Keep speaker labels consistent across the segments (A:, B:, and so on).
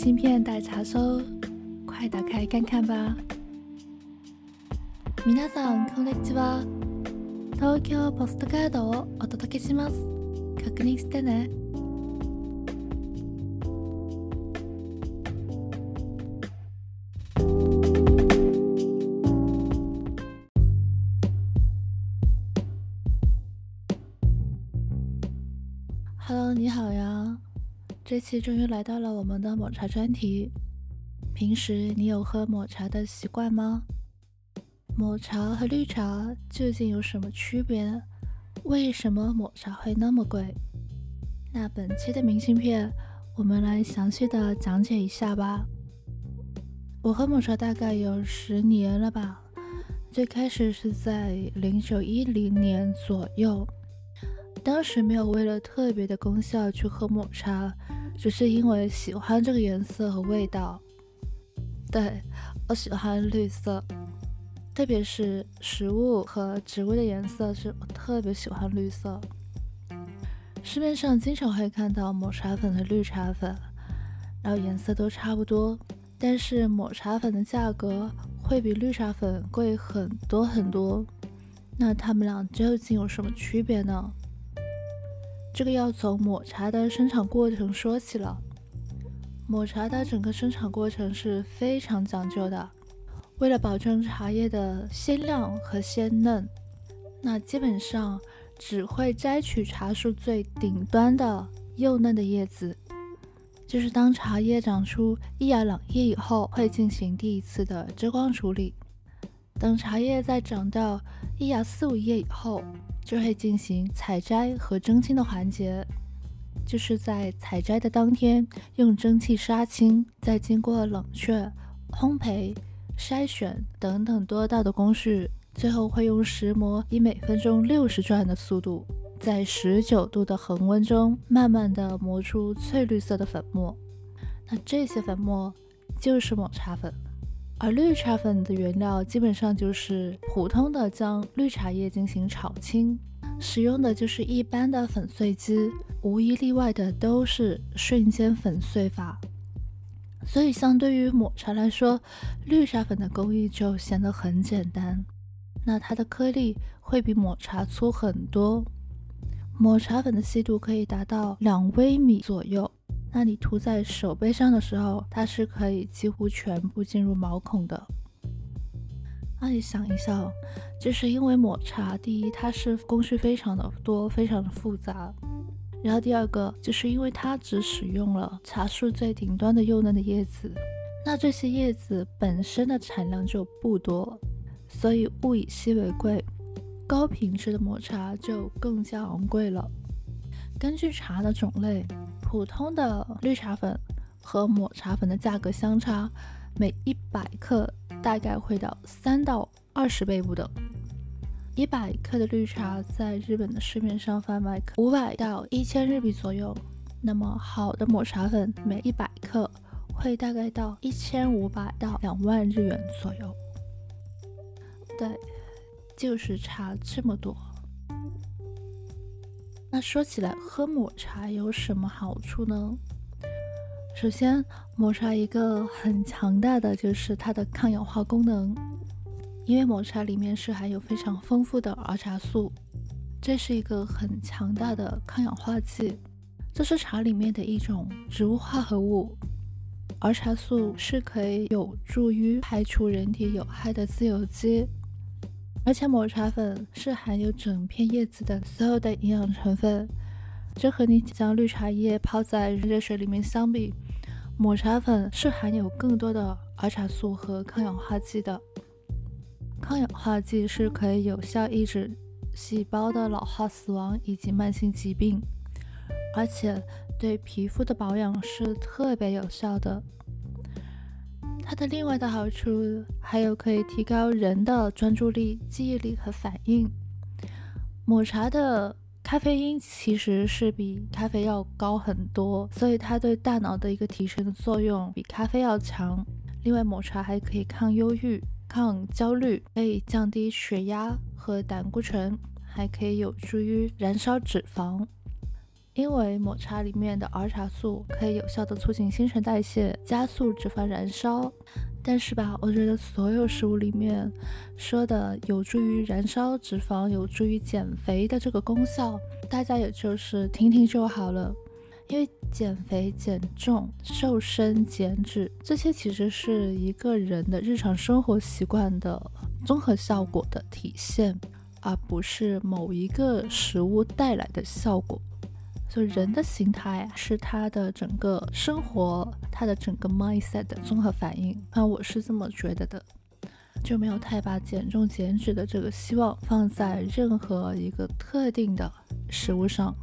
A: 信片待查收，快打开看看吧。皆さんこんにちは。東京ポストカードをお届けします。確認してね。Hello，你好呀。这期终于来到了我们的抹茶专题。平时你有喝抹茶的习惯吗？抹茶和绿茶究竟有什么区别？为什么抹茶会那么贵？那本期的明信片，我们来详细的讲解一下吧。我喝抹茶大概有十年了吧，最开始是在零九一零年左右，当时没有为了特别的功效去喝抹茶。只是因为喜欢这个颜色和味道，对我喜欢绿色，特别是食物和植物的颜色，是我特别喜欢绿色。市面上经常会看到抹茶粉和绿茶粉，然后颜色都差不多，但是抹茶粉的价格会比绿茶粉贵很多很多。那它们俩究竟有什么区别呢？这个要从抹茶的生产过程说起了。抹茶的整个生产过程是非常讲究的，为了保证茶叶的鲜亮和鲜嫩，那基本上只会摘取茶树最顶端的幼嫩的叶子，就是当茶叶长出一芽两叶以后，会进行第一次的遮光处理。等茶叶在长到一芽四五叶以后，就会进行采摘和蒸青的环节，就是在采摘的当天用蒸汽杀青，再经过冷却、烘焙、筛选等等多道的工序，最后会用石磨以每分钟六十转的速度，在十九度的恒温中慢慢的磨出翠绿色的粉末。那这些粉末就是抹茶粉。而绿茶粉的原料基本上就是普通的将绿茶叶进行炒青，使用的就是一般的粉碎机，无一例外的都是瞬间粉碎法。所以相对于抹茶来说，绿茶粉的工艺就显得很简单。那它的颗粒会比抹茶粗很多，抹茶粉的细度可以达到两微米左右。那你涂在手背上的时候，它是可以几乎全部进入毛孔的。那你想一下，就是因为抹茶，第一它是工序非常的多，非常的复杂，然后第二个就是因为它只使用了茶树最顶端的幼嫩的叶子，那这些叶子本身的产量就不多，所以物以稀为贵，高品质的抹茶就更加昂贵了。根据茶的种类。普通的绿茶粉和抹茶粉的价格相差，每一百克大概会到三到二十倍不等。一百克的绿茶在日本的市面上贩卖五百到一千日币左右，那么好的抹茶粉每一百克会大概到一千五百到两万日元左右。对，就是差这么多。那说起来，喝抹茶有什么好处呢？首先，抹茶一个很强大的就是它的抗氧化功能，因为抹茶里面是含有非常丰富的儿茶素，这是一个很强大的抗氧化剂，这是茶里面的一种植物化合物。儿茶素是可以有助于排除人体有害的自由基。而且抹茶粉是含有整片叶子的所有的营养成分，这和你将绿茶叶泡在热水里面相比，抹茶粉是含有更多的儿茶素和抗氧化剂的。抗氧化剂是可以有效抑制细胞的老化、死亡以及慢性疾病，而且对皮肤的保养是特别有效的。它的另外的好处还有可以提高人的专注力、记忆力和反应。抹茶的咖啡因其实是比咖啡要高很多，所以它对大脑的一个提升的作用比咖啡要强。另外，抹茶还可以抗忧郁、抗焦虑，可以降低血压和胆固醇，还可以有助于燃烧脂肪。因为抹茶里面的儿茶素可以有效的促进新陈代谢，加速脂肪燃烧。但是吧，我觉得所有食物里面说的有助于燃烧脂肪、有助于减肥的这个功效，大家也就是听听就好了。因为减肥、减重、瘦身、减脂，这些其实是一个人的日常生活习惯的综合效果的体现。而不是某一个食物带来的效果，所以人的形态是他的整个生活，他的整个 mindset 的综合反应。那我是这么觉得的，就没有太把减重减脂的这个希望放在任何一个特定的食物上。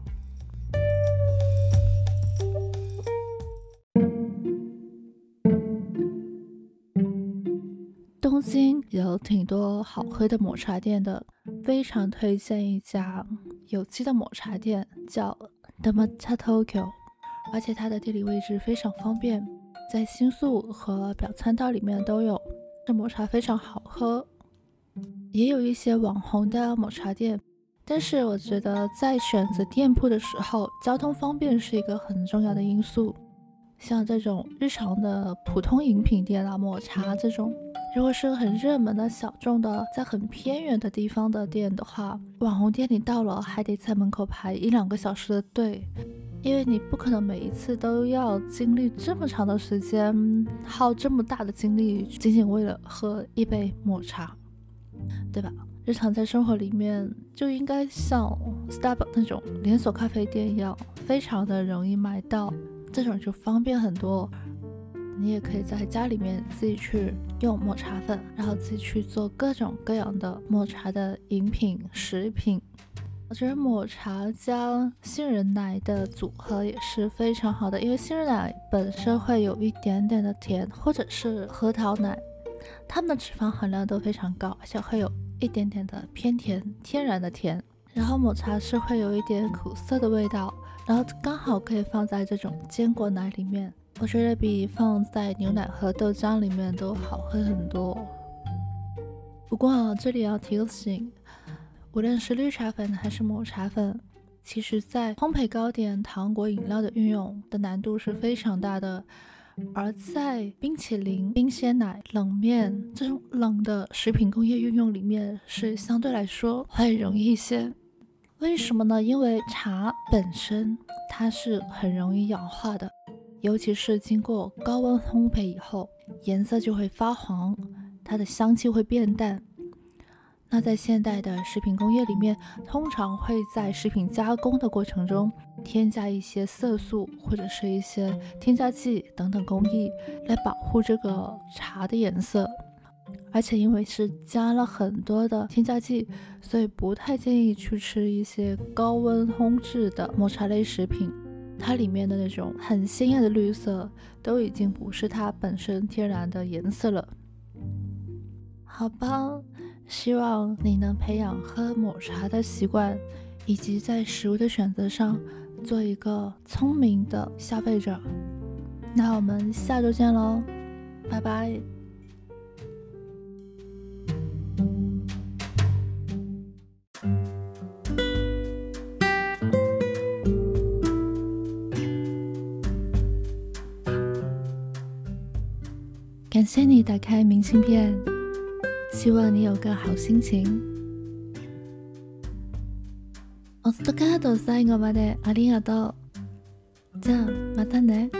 A: 东京有挺多好喝的抹茶店的。非常推荐一家有机的抹茶店，叫 The Matcha Tokyo，而且它的地理位置非常方便，在新宿和表参道里面都有。这抹茶非常好喝，也有一些网红的抹茶店，但是我觉得在选择店铺的时候，交通方便是一个很重要的因素。像这种日常的普通饮品店啊，抹茶这种。如果是很热门的小众的，在很偏远的地方的店的话，网红店你到了还得在门口排一两个小时的队，因为你不可能每一次都要经历这么长的时间，耗这么大的精力，仅仅为了喝一杯抹茶，对吧？日常在生活里面就应该像 Starbucks 那种连锁咖啡店一样，非常的容易买到，这种就方便很多。你也可以在家里面自己去用抹茶粉，然后自己去做各种各样的抹茶的饮品、食品。我觉得抹茶加杏仁奶的组合也是非常好的，因为杏仁奶本身会有一点点的甜，或者是核桃奶，它们的脂肪含量都非常高，而且会有一点点的偏甜，天然的甜。然后抹茶是会有一点苦涩的味道，然后刚好可以放在这种坚果奶里面。我觉得比放在牛奶和豆浆里面都好喝很多。不过啊，这里要提个醒，无论是绿茶粉还是抹茶粉，其实在烘焙糕点、糖果、饮料的运用的难度是非常大的，而在冰淇淋、冰鲜奶、冷面这种冷的食品工业运用里面是相对来说会容易一些。为什么呢？因为茶本身它是很容易氧化的。尤其是经过高温烘焙以后，颜色就会发黄，它的香气会变淡。那在现代的食品工业里面，通常会在食品加工的过程中添加一些色素或者是一些添加剂等等工艺，来保护这个茶的颜色。而且因为是加了很多的添加剂，所以不太建议去吃一些高温烘制的抹茶类食品。它里面的那种很鲜艳的绿色，都已经不是它本身天然的颜色了。好吧，希望你能培养喝抹茶的习惯，以及在食物的选择上做一个聪明的消费者。那我们下周见喽，拜拜。感谢你打开明信片，希望你有个好心情。お疲れ様最後までありがとう。じゃあまたね。